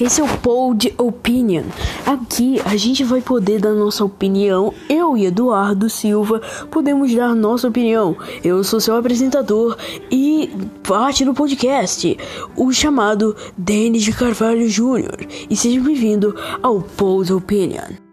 esse é o Pod Opinion. Aqui a gente vai poder dar nossa opinião. Eu e Eduardo Silva podemos dar nossa opinião. Eu sou seu apresentador e parte do podcast, o chamado Denis de Carvalho Jr. E seja bem-vindo ao Pod Opinion.